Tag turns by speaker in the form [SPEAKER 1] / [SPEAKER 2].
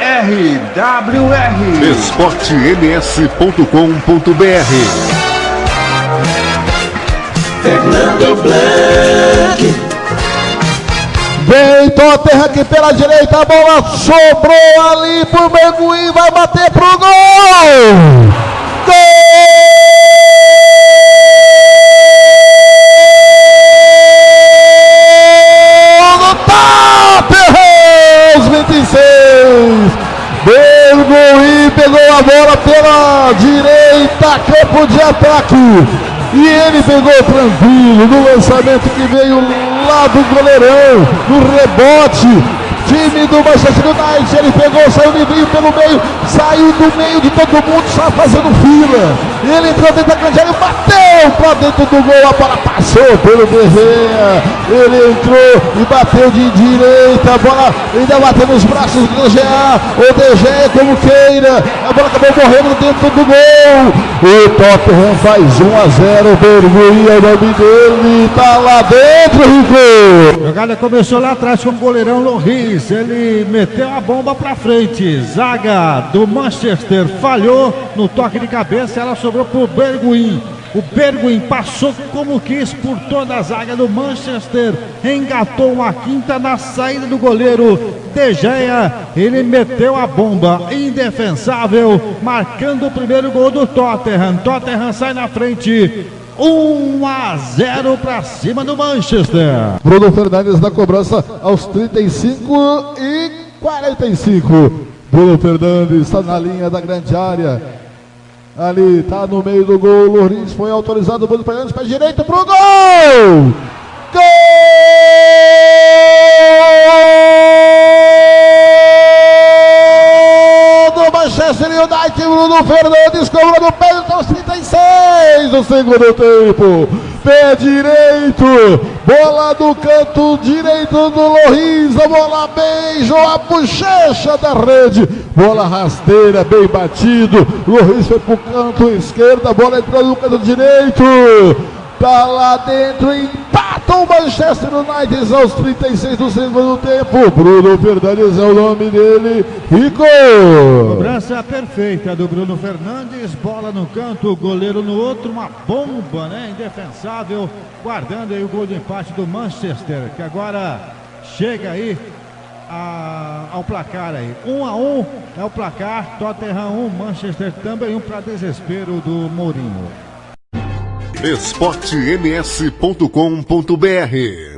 [SPEAKER 1] WR.
[SPEAKER 2] esportems.com.br
[SPEAKER 3] Fernando Blanc.
[SPEAKER 4] Vem Tottenham aqui pela direita, a bola sobrou ali pro Menguim, vai bater pro gol! Gol Menguim pegou a bola pela direita, campo de ataque. E ele pegou tranquilo no lançamento que veio lá do goleirão, no rebote. Time do Manchester United, ele pegou, saiu livrinho pelo meio, saiu do meio de todo mundo, só fazendo fila. Ele entrou dentro da grande área, bateu para dentro do gol, a bola passou pelo Berreia. Ele entrou e bateu de direita, a bola ainda bateu nos braços do DGA, o DG como queira, a bola acabou morrendo dentro do gol. O Tottenham faz 1 a 0, Berguinha, o nome dele, tá lá dentro, Rico.
[SPEAKER 5] A jogada começou lá atrás com o goleirão Loris. Ele meteu a bomba pra frente. Zaga do Manchester falhou no toque de cabeça. Ela sobrou pro Berguin. O Berguin passou como quis por toda a zaga do Manchester. Engatou uma quinta na saída do goleiro De Gea. Ele meteu a bomba indefensável, marcando o primeiro gol do Tottenham. Tottenham sai na frente. 1 a 0 para cima do Manchester.
[SPEAKER 4] Bruno Fernandes na cobrança aos 35 e 45. Bruno Fernandes está na linha da grande área. Ali está no meio do gol. Louris foi autorizado. Bruno Fernandes para direita pro gol! Gol Manchester United. Bruno Fernandes cobrou no pênalti aos 36 do segundo tempo. Pé direito, bola do canto direito do Loris, a bola beijou a bochecha da rede, bola rasteira, bem batido, Loris foi pro canto esquerdo, a bola entrou no canto direito, tá lá dentro, empata o Manchester United aos 36 do segundo tempo, Bruno Fernandes é o nome dele, Rico!
[SPEAKER 5] Cobrança perfeita do Bruno Fernandes, bola no canto, goleiro no outro, uma bomba, né? Indefensável, guardando aí o gol de empate do Manchester, que agora chega aí a- ao placar aí. Um a um é o placar, Tottenham 1, Manchester também um para desespero do Mourinho.
[SPEAKER 2] esportems.com.br